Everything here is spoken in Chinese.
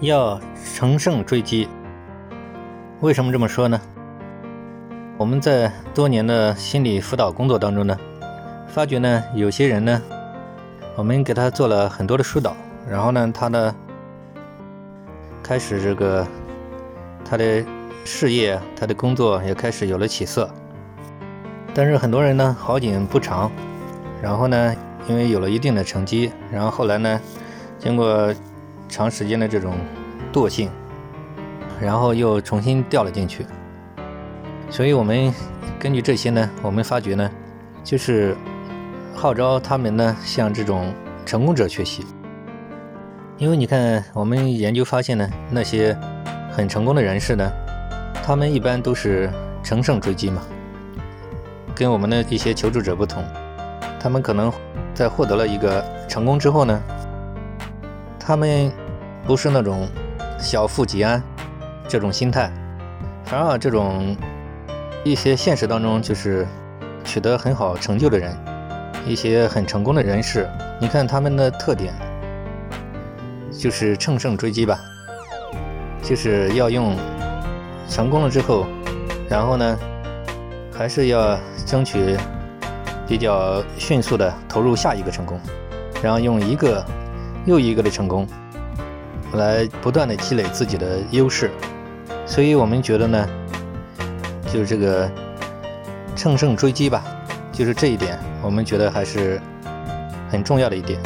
要乘胜追击。为什么这么说呢？我们在多年的心理辅导工作当中呢，发觉呢，有些人呢，我们给他做了很多的疏导，然后呢，他的开始这个他的事业、他的工作也开始有了起色。但是很多人呢，好景不长，然后呢，因为有了一定的成绩，然后后来呢，经过长时间的这种惰性，然后又重新掉了进去。所以，我们根据这些呢，我们发觉呢，就是号召他们呢向这种成功者学习。因为你看，我们研究发现呢，那些很成功的人士呢，他们一般都是乘胜追击嘛。跟我们的一些求助者不同，他们可能在获得了一个成功之后呢，他们不是那种小富即安这种心态，反而这种。一些现实当中就是取得很好成就的人，一些很成功的人士，你看他们的特点就是乘胜追击吧，就是要用成功了之后，然后呢，还是要争取比较迅速的投入下一个成功，然后用一个又一个的成功来不断的积累自己的优势，所以我们觉得呢。就是这个乘胜追击吧，就是这一点，我们觉得还是很重要的一点。